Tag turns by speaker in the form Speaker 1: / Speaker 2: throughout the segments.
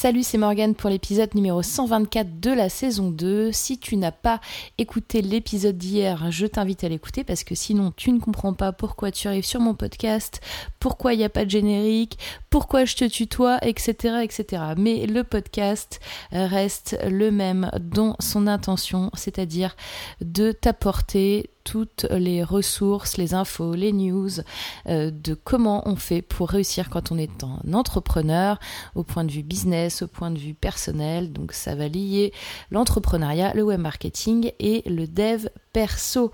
Speaker 1: Salut, c'est Morgane pour l'épisode numéro 124 de la saison 2. Si tu n'as pas écouté l'épisode d'hier, je t'invite à l'écouter parce que sinon tu ne comprends pas pourquoi tu arrives sur mon podcast, pourquoi il n'y a pas de générique, pourquoi je te tutoie, etc., etc. Mais le podcast reste le même dans son intention, c'est-à-dire de t'apporter toutes les ressources, les infos, les news euh, de comment on fait pour réussir quand on est un entrepreneur au point de vue business, au point de vue personnel. Donc ça va lier l'entrepreneuriat, le web marketing et le dev perso.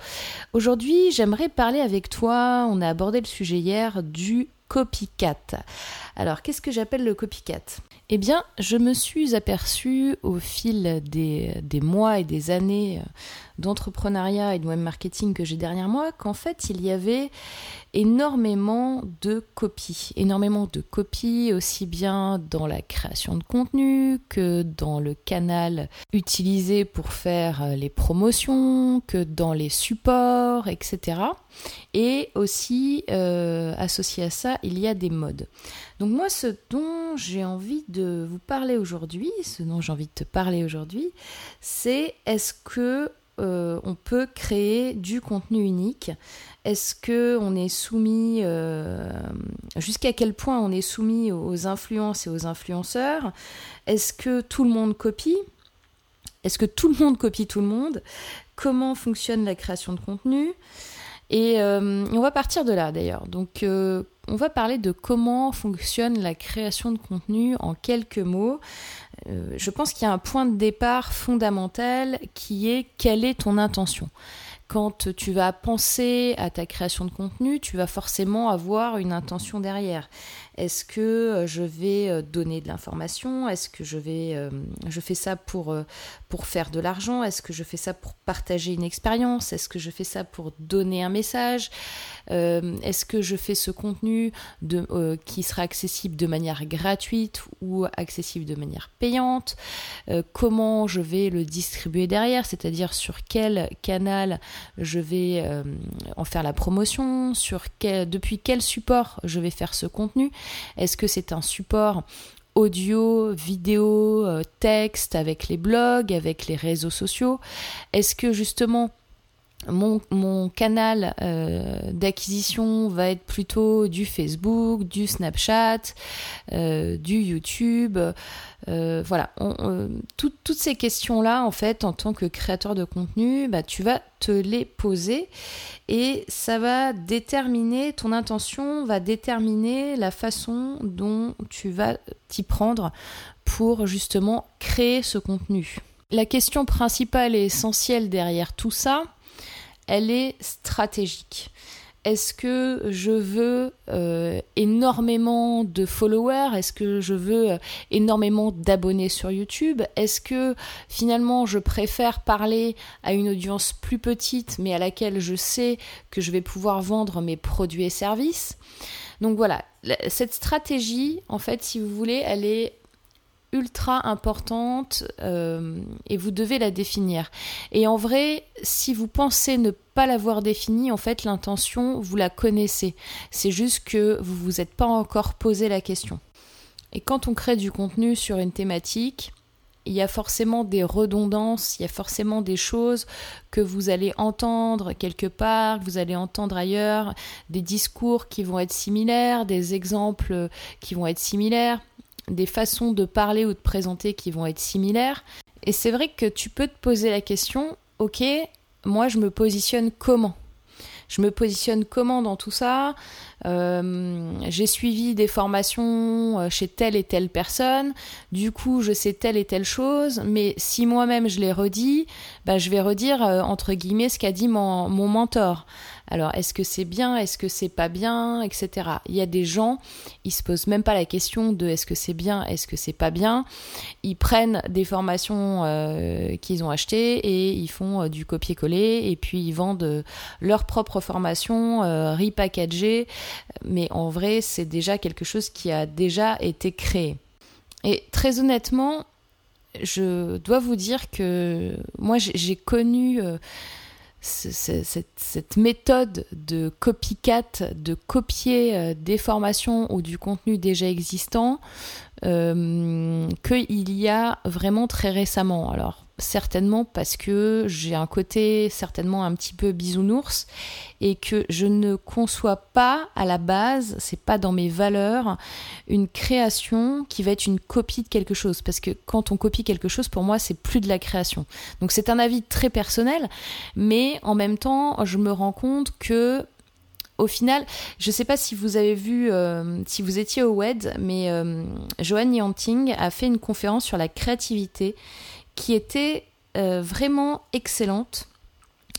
Speaker 1: Aujourd'hui, j'aimerais parler avec toi, on a abordé le sujet hier du copycat. Alors, qu'est-ce que j'appelle le copycat? Eh bien, je me suis aperçu au fil des, des mois et des années euh, d'entrepreneuriat et de web marketing que j'ai derrière moi qu'en fait, il y avait énormément de copies. Énormément de copies, aussi bien dans la création de contenu que dans le canal utilisé pour faire euh, les promotions, que dans les supports, etc. Et aussi, euh, associé à ça, il y a des modes. Donc moi, ce dont j'ai envie de vous parler aujourd'hui, ce dont j'ai envie de te parler aujourd'hui, c'est est-ce que euh, on peut créer du contenu unique? Est-ce que on est soumis euh, jusqu'à quel point on est soumis aux influences et aux influenceurs? Est-ce que tout le monde copie? Est-ce que tout le monde copie tout le monde? Comment fonctionne la création de contenu? Et euh, on va partir de là d'ailleurs. Donc on va parler de comment fonctionne la création de contenu en quelques mots. Euh, je pense qu'il y a un point de départ fondamental qui est quelle est ton intention. Quand tu vas penser à ta création de contenu, tu vas forcément avoir une intention derrière. Est-ce que euh, je vais euh, donner de l'information? Est-ce que je fais ça pour pour faire de l'argent? Est-ce que je fais ça pour partager une expérience? Est-ce que je fais ça pour donner un message? Est-ce que je fais ce contenu de, qui sera accessible de manière gratuite ou accessible de manière payante Comment je vais le distribuer derrière C'est-à-dire sur quel canal je vais en faire la promotion Sur quel, depuis quel support je vais faire ce contenu. Est-ce que c'est un support audio, vidéo, euh, texte avec les blogs, avec les réseaux sociaux? Est-ce que justement mon, canal euh, d'acquisition va être plutôt du Facebook, du Snapchat, euh, du YouTube. Euh, voilà, toutes ces questions-là, en fait, en tant que créateur de contenu, bah, tu vas te les poser et ça va déterminer, ton intention va déterminer la façon dont tu vas t'y prendre pour justement créer ce contenu. La question principale et essentielle derrière tout ça, elle est stratégique. Est-ce que je veux euh, énormément de followers? Est-ce que je veux euh, énormément d'abonnés sur YouTube? Est-ce que finalement je préfère parler à une audience plus petite mais à laquelle je sais que je vais pouvoir vendre mes produits et services? Donc voilà, cette stratégie, en fait, si vous voulez, elle est ultra importante euh, et vous devez la définir. Et en vrai, si vous pensez ne pas l'avoir définie, en fait, l'intention, vous la connaissez. C'est juste que vous vous êtes pas encore posé la question. Et quand on crée du contenu sur une thématique, il y a forcément des redondances, il y a forcément des choses que vous allez entendre quelque part, que vous allez entendre ailleurs, des discours qui vont être similaires, des exemples qui vont être similaires des façons de parler ou de présenter qui vont être similaires. Et c'est vrai que tu peux te poser la question, ok, moi je me positionne comment? Je me positionne comment dans tout ça? J'ai suivi des formations euh, chez telle et telle personne, du coup je sais telle et telle chose, mais si moi-même je les redis, bah, je vais redire euh, entre guillemets ce qu'a dit mon, mon mentor. Alors, est-ce que c'est bien, est-ce que c'est pas bien, etc. Il y a des gens, ils se posent même pas la question de est-ce que c'est bien, est-ce que c'est pas bien. Ils prennent des formations euh, qu'ils ont achetées et ils font euh, du copier-coller et puis ils vendent euh, leur propre formation repackagée. Mais en vrai, c'est déjà quelque chose qui a déjà été créé. Et très honnêtement, je dois vous dire que moi j'ai connu cette, méthode de copycat, de copier euh, des formations ou du contenu déjà existant, euh, qu'il y a vraiment très récemment. Alors, certainement parce que j'ai un côté certainement un petit peu bisounours et que je ne conçois pas à la base, c'est pas dans mes valeurs, une création qui va être une copie de quelque chose parce que quand on copie quelque chose pour moi, c'est plus de la création. Donc c'est un avis très personnel, mais en même temps, je me rends compte que au final, je ne sais pas si vous avez vu, euh, si vous étiez au WED, mais euh, Johan Yanting a fait une conférence sur la créativité qui était euh, vraiment excellente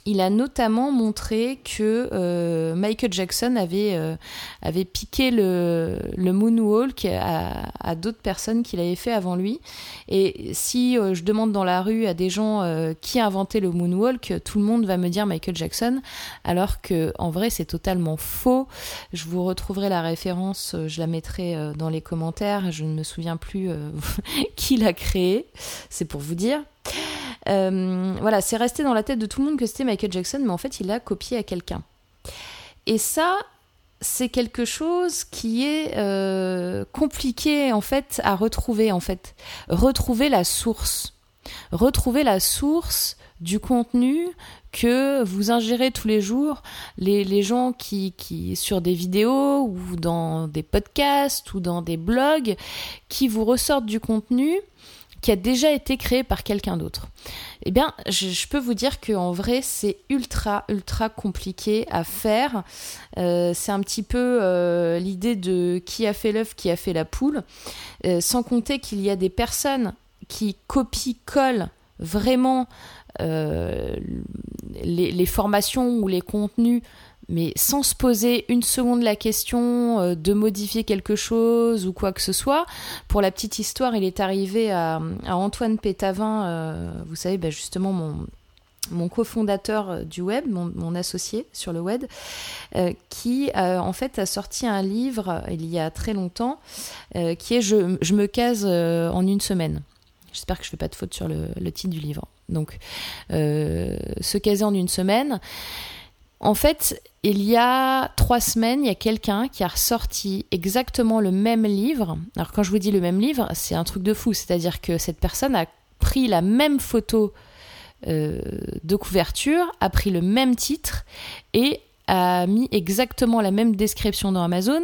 Speaker 1: il a notamment montré que euh, Michael Jackson avait, euh, avait piqué le, le moonwalk à, d'autres personnes qu'il avait fait avant lui. Et si euh, je demande dans la rue à des gens qui a le moonwalk, tout le monde va me dire Michael Jackson, alors que en vrai c'est totalement faux. Je vous retrouverai la référence, je la mettrai dans les commentaires. Je ne me souviens plus qui l'a créé. C'est pour vous dire. Euh, voilà, c'est resté dans la tête de tout le monde que c'était Michael Jackson, mais en fait, il l'a copié à quelqu'un. Et ça, c'est quelque chose qui est euh, compliqué en fait à retrouver en fait. Retrouver la source. Retrouver la source du contenu que vous ingérez tous les jours, les, les gens qui, qui, sur des vidéos ou dans des podcasts ou dans des blogs, qui vous ressortent du contenu qui a déjà été créé par quelqu'un d'autre. Eh bien, je, peux vous dire qu'en vrai, c'est ultra, ultra compliqué à faire. Euh, c'est un petit peu euh, l'idée de qui a fait l'œuf, qui a fait la poule. Euh, sans compter qu'il y a des personnes qui copient-collent vraiment les, les, formations ou les contenus mais sans se poser une seconde la question euh, de modifier quelque chose ou quoi que ce soit. Pour la petite histoire, il est arrivé à, Antoine Pétavin, euh, vous savez, bah, justement mon, cofondateur euh, du web, mon, associé sur le web, qui en fait a sorti un livre il y a très longtemps qui est je, me case en une semaine. J'espère que je ne fais pas de faute sur le titre du livre. Donc, se caser en une semaine. En fait, il y a trois semaines, il y a quelqu'un qui a ressorti exactement le même livre. Alors quand je vous dis le même livre, c'est un truc de fou. C'est-à-dire que cette personne a pris la même photo euh, de couverture, a pris le même titre et a mis exactement la même description dans Amazon.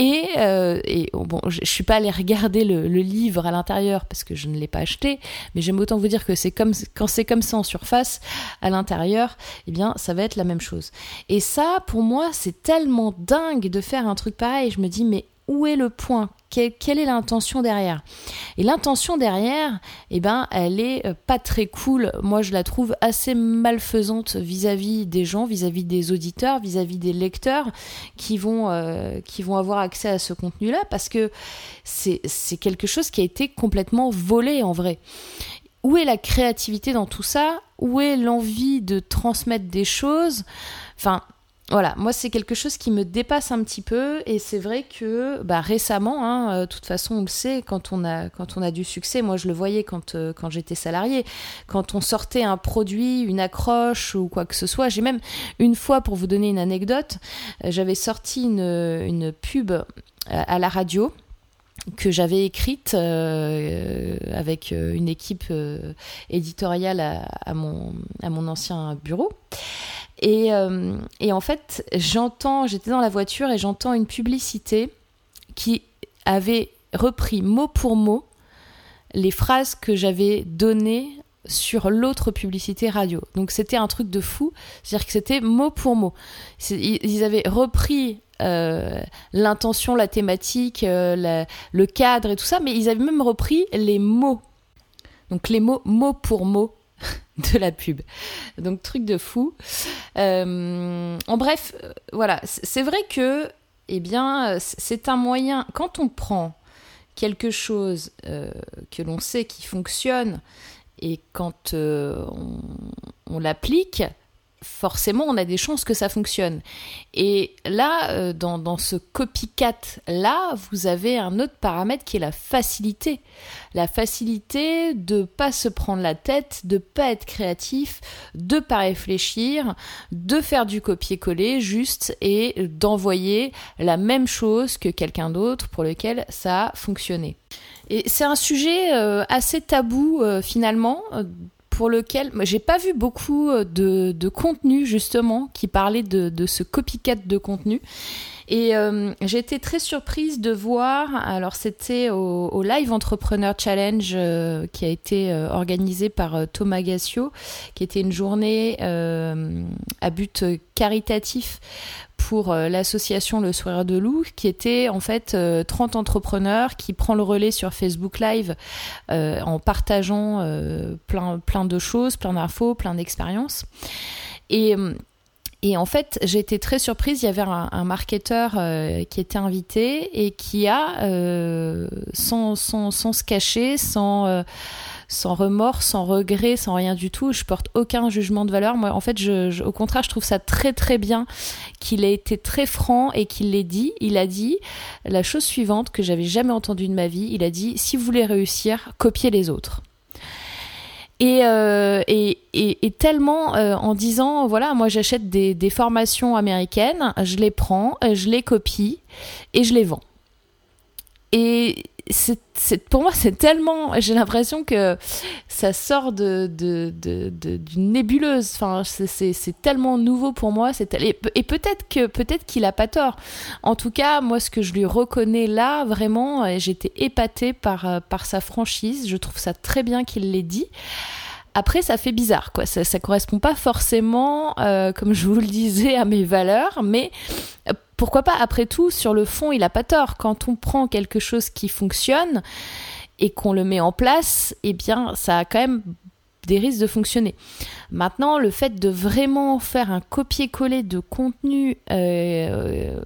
Speaker 1: Et, euh, bon je, suis pas allée regarder le, livre à l'intérieur parce que je ne l'ai pas acheté mais j'aime autant vous dire que c'est comme quand c'est comme ça en surface à l'intérieur eh bien ça va être la même chose. Et ça pour moi c'est tellement dingue de faire un truc pareil. Je me dis mais où est le point? Quelle, est l'intention derrière? Et l'intention derrière, eh ben, elle est euh, pas très cool. Moi, je la trouve assez malfaisante vis-à-vis des gens, vis-à-vis des auditeurs, vis-à-vis des lecteurs qui vont, euh, qui vont avoir accès à ce contenu-là, parce que c'est quelque chose qui a été complètement volé en vrai. Où est la créativité dans tout ça? Où est l'envie de transmettre des choses? Enfin, voilà, moi c'est quelque chose qui me dépasse un petit peu et c'est vrai que bah, récemment, hein, euh, de toute façon on le sait, quand on a, quand on a du succès, moi je le voyais quand, euh, quand j'étais salarié, quand on sortait un produit, une accroche ou quoi que ce soit, j'ai même une fois pour vous donner une anecdote, euh, j'avais sorti une, une pub à la radio que j'avais écrite avec une équipe éditoriale à, à, mon, à mon ancien bureau. Euh, et, en fait, j'entends, j'étais dans la voiture et j'entends une publicité qui avait repris mot pour mot les phrases que j'avais données sur l'autre publicité radio. Donc c'était un truc de fou, c'est-à-dire que c'était mot pour mot. Ils avaient repris euh, l'intention, la thématique, euh, le cadre et tout ça, mais ils avaient même repris les mots. Donc les mots mot pour mot de la pub. Donc truc de fou. Euh, en bref, euh, voilà, c'est vrai que, eh bien, c'est un moyen. Quand on prend quelque chose euh, que l'on sait qui fonctionne et quand on, l'applique, forcément, on a des chances que ça fonctionne. Et là, euh, dans, ce copycat-là, vous avez un autre paramètre qui est la facilité. La facilité de pas se prendre la tête, de pas être créatif, de pas réfléchir, de faire du copier-coller juste et d'envoyer la même chose que quelqu'un d'autre pour lequel ça a fonctionné. Et c'est un sujet euh, assez tabou euh, finalement pour lequel j'ai pas vu beaucoup euh, de, de, contenu justement qui parlait de, de ce copycat de contenu. Et euh, j'ai été très surprise de voir, alors c'était au, Live Entrepreneur Challenge euh, qui a été organisé par Thomas Gassio, qui était une journée à but caritatif pour euh, l'association Le Sourire de Loup, qui était en fait 30 euh, entrepreneurs qui prend le relais sur Facebook Live euh, en partageant plein, plein de choses, plein d'infos, plein d'expériences. Et et en fait, j'ai été très surprise. Il y avait un, un marketeur qui était invité et qui a, sans, sans, sans, se cacher, sans, sans remords, sans regret, sans rien du tout. Je porte aucun jugement de valeur. Moi, en fait, je, au contraire, je trouve ça très très bien qu'il ait été très franc et qu'il l'ait dit. Il a dit la chose suivante que j'avais jamais entendue de ma vie. Il a dit si vous voulez réussir, copiez les autres. Et, euh, et, et, tellement euh, en disant voilà moi j'achète des, des, formations américaines je les prends je les copie et je les vends. Et c'est, pour moi, c'est tellement. J'ai l'impression que ça sort de, de, d'une nébuleuse. Enfin, c'est, tellement nouveau pour moi. C'est, et, peut-être que peut-être qu'il a pas tort. En tout cas, moi, ce que je lui reconnais là, vraiment, j'étais épatée par, euh, par sa franchise. Je trouve ça très bien qu'il l'ait dit. Après, ça fait bizarre, quoi. Ça, ça correspond pas forcément, euh, comme je vous le disais, à mes valeurs, mais euh, pourquoi pas Après tout, sur le fond, il a pas tort. Quand on prend quelque chose qui fonctionne et qu'on le met en place, eh bien, ça a quand même des risques de fonctionner. Maintenant, le fait de vraiment faire un copier-coller de contenu euh,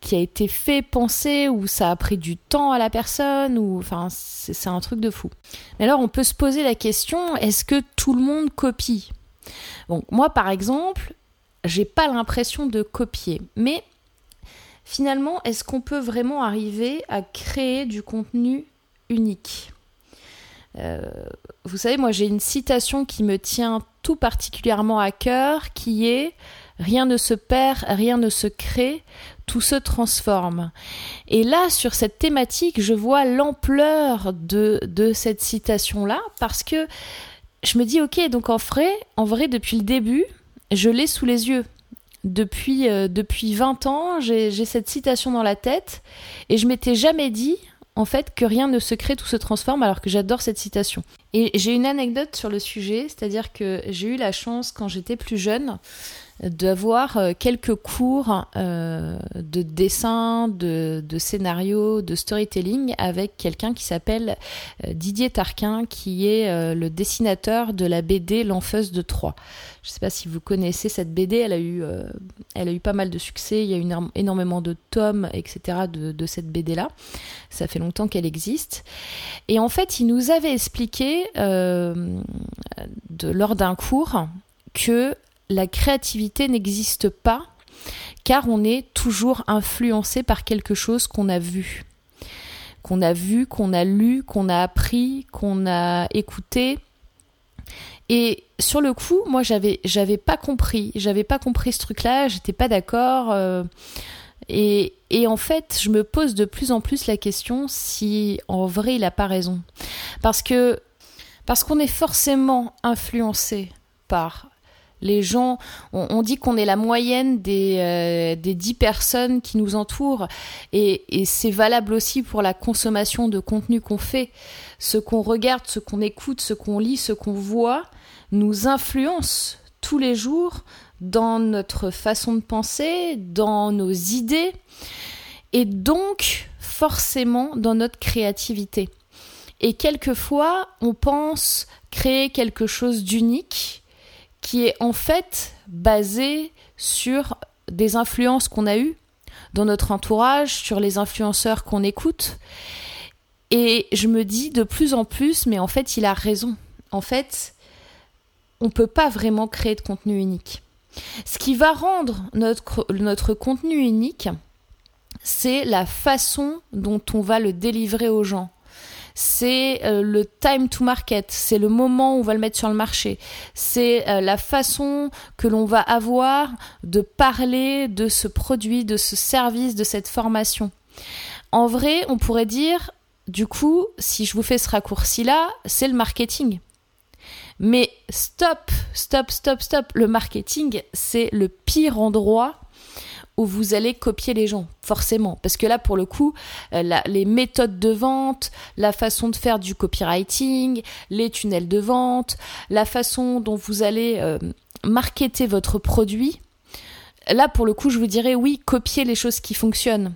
Speaker 1: qui a été fait, penser, ou ça a pris du temps à la personne, ou enfin, c'est un truc de fou. Mais alors, on peut se poser la question est-ce que tout le monde copie? Bon, moi, par exemple, j'ai pas l'impression de copier, mais finalement, est-ce qu'on peut vraiment arriver à créer du contenu unique? Euh, vous savez, moi j'ai une citation qui me tient tout particulièrement à cœur, qui est Rien ne se perd, rien ne se crée, tout se transforme. Et là, sur cette thématique, je vois l'ampleur de, de cette citation-là, parce que je me dis, ok, donc en vrai, en vrai, depuis le début, je l'ai sous les yeux. Depuis, euh, depuis 20 ans, j'ai cette citation dans la tête, et je m'étais jamais dit, en fait que rien ne se crée, tout se transforme, alors que j'adore cette citation. Et j'ai une anecdote sur le sujet, c'est-à-dire que j'ai eu la chance quand j'étais plus jeune d'avoir euh, quelques cours euh, de dessin, de, scénario, de storytelling avec quelqu'un qui s'appelle euh, Didier Tarquin, qui est le dessinateur de la BD L'Enfeuse de Troyes. Je ne sais pas si vous connaissez cette BD, elle a eu, elle a eu pas mal de succès, il y a eu énormément de tomes, etc. de cette BD-là. Ça fait longtemps qu'elle existe. Et en fait, il nous avait expliqué de, lors d'un cours que la créativité n'existe pas car on est toujours influencé par quelque chose qu'on a vu. Qu'on a vu, qu'on a lu, qu'on a appris, qu'on a écouté. Et sur le coup, moi j'avais j'avais pas compris, j'avais pas compris ce truc-là, j'étais pas d'accord. Euh, et, et, en fait, je me pose de plus en plus la question si en vrai il a pas raison, parce que parce qu'on est forcément influencé par les gens, on, dit qu'on est la moyenne des, euh, des 10 personnes qui nous entourent et, c'est valable aussi pour la consommation de contenu qu'on fait. Ce qu'on regarde, ce qu'on écoute, ce qu'on lit, ce qu'on voit nous influence tous les jours dans notre façon de penser, dans nos idées et donc forcément dans notre créativité. Et quelquefois, on pense créer quelque chose d'unique qui est en fait basé sur des influences qu'on a eues dans notre entourage, sur les influenceurs qu'on écoute. Et je me dis de plus en plus, mais en fait, il a raison. En fait, on ne peut pas vraiment créer de contenu unique. Ce qui va rendre notre, notre contenu unique, c'est la façon dont on va le délivrer aux gens. C'est euh, le time to market, c'est le moment où on va le mettre sur le marché. C'est euh, la façon que l'on va avoir de parler de ce produit, de ce service, de cette formation. En vrai, on pourrait dire, du coup, si je vous fais ce raccourci-là, c'est le marketing. Mais stop, stop, stop, stop. Le marketing, c'est le pire endroit où vous allez copier les gens, forcément. Parce que là, pour le coup, euh, les méthodes de vente, la façon de faire du copywriting, les tunnels de vente, la façon dont vous allez euh, marketer votre produit, là, pour le coup, je vous dirais oui, copier les choses qui fonctionnent.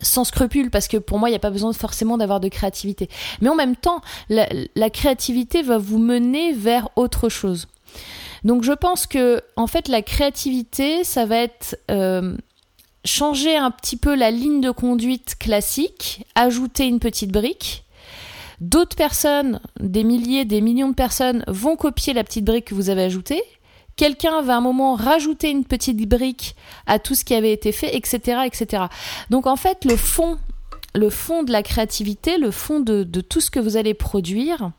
Speaker 1: Sans scrupule parce que pour moi il n'y a pas besoin forcément d'avoir de créativité. Mais en même temps la, créativité va vous mener vers autre chose donc je pense que en fait la créativité ça va être euh, changer un petit peu la ligne de conduite classique ajouter une petite brique d'autres personnes des milliers des millions de personnes vont copier la petite brique que vous avez ajoutée quelqu'un va à un moment rajouter une petite brique à tout ce qui avait été fait, etc., etc. Donc en fait, le fond, le fond de la créativité, le fond de, tout ce que vous allez produire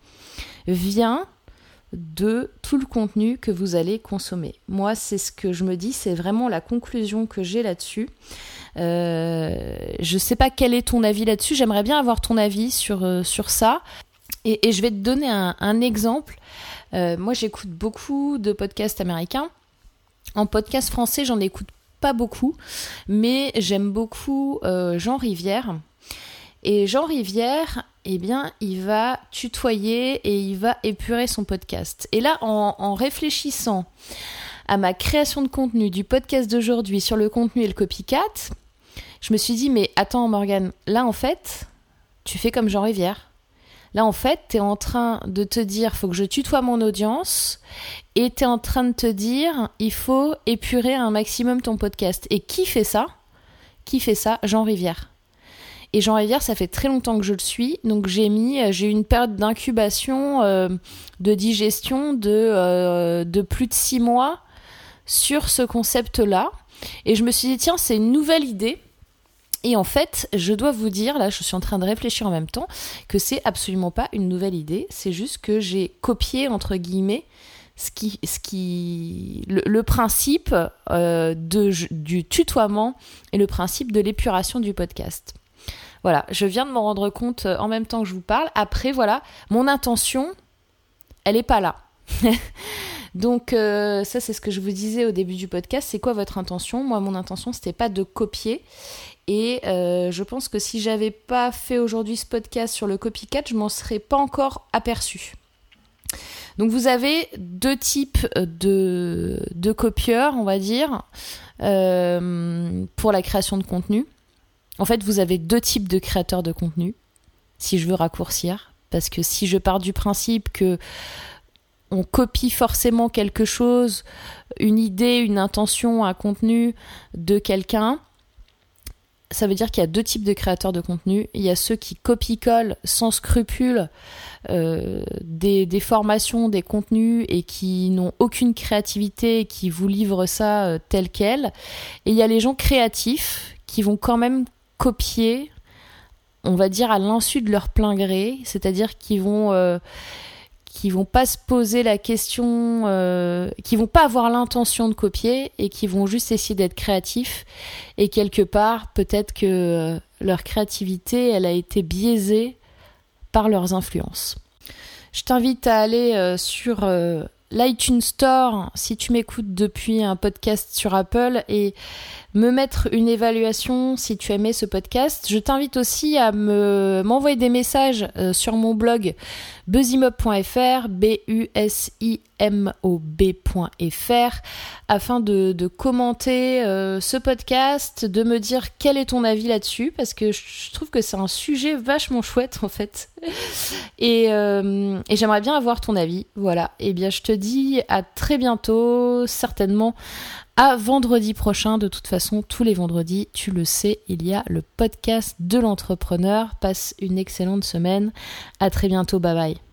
Speaker 1: vient de tout le contenu que vous allez consommer. Moi, c'est ce que je me dis, c'est vraiment la conclusion que j'ai là-dessus. Euh, je ne sais pas quel est ton avis là-dessus, j'aimerais bien avoir ton avis sur, euh, sur ça. Et, je vais te donner un exemple. Euh, moi, j'écoute beaucoup de podcasts américains. En podcast français, j'en écoute pas beaucoup, mais j'aime beaucoup Jean Rivière. Et Jean Rivière, eh bien, il va tutoyer et il va épurer son podcast. Et là, en, réfléchissant à ma création de contenu du podcast d'aujourd'hui sur le contenu et le copycat, je me suis dit, mais attends Morgane, là en fait, tu fais comme Jean Rivière. Là, en fait, tu es en train de te dire, faut que je tutoie mon audience, et tu es en train de te dire, il faut épurer un maximum ton podcast. Et qui fait ça? Qui fait ça? Jean Rivière. Et Jean Rivière, ça fait très longtemps que je le suis, donc j'ai mis, j'ai eu une période d'incubation, euh, de digestion de, euh, de plus de six mois sur ce concept-là. Et je me suis dit, tiens, c'est une nouvelle idée et en fait, je dois vous dire, là, je suis en train de réfléchir en même temps, que c'est absolument pas une nouvelle idée. C'est juste que j'ai copié, entre guillemets, ce qui, ce qui, le, principe euh, du tutoiement et le principe de l'épuration du podcast. Voilà, je viens de m'en rendre compte euh, en même temps que je vous parle. Après, voilà, mon intention, elle n'est pas là. Donc euh, ça c'est ce que je vous disais au début du podcast. C'est quoi votre intention? Moi mon intention c'était pas de copier et euh, je pense que si j'avais pas fait aujourd'hui ce podcast sur le copycat, je m'en serais pas encore aperçu. Donc vous avez deux types de, de copieurs, on va dire, pour la création de contenu. En fait, vous avez deux types de créateurs de contenu, si je veux raccourcir. Parce que si je pars du principe que on copie forcément quelque chose, une idée, une intention, un contenu de quelqu'un, ça veut dire qu'il y a deux types de créateurs de contenu. Il y a ceux qui copie-collent sans scrupule euh, des, formations, des contenus et qui n'ont aucune créativité et qui vous livrent ça euh, tel quel. Et il y a les gens créatifs qui vont quand même copier, on va dire à l'insu de leur plein gré, c'est-à-dire qu'ils vont... Euh, vont pas se poser la question, euh, qui vont pas avoir l'intention de copier et qui vont juste essayer d'être créatifs. Et quelque part, peut-être que euh, leur créativité, elle a été biaisée par leurs influences. Je t'invite à aller euh, sur l'iTunes Store si tu m'écoutes depuis un podcast sur Apple et me mettre une évaluation si tu aimais ce podcast. Je t'invite aussi à me m'envoyer des messages euh, sur mon blog buzzimob.fr, b u s i m o b.fr afin de, commenter euh, ce podcast, de me dire quel est ton avis là-dessus parce que je trouve que c'est un sujet vachement chouette en fait. Et, euh, et j'aimerais bien avoir ton avis. Voilà. Et eh bien je te dis à très bientôt, certainement à vendredi prochain. De toute façon, tous les vendredis, tu le sais, il y a le podcast de l'entrepreneur. Passe une excellente semaine. À très bientôt. Bye bye.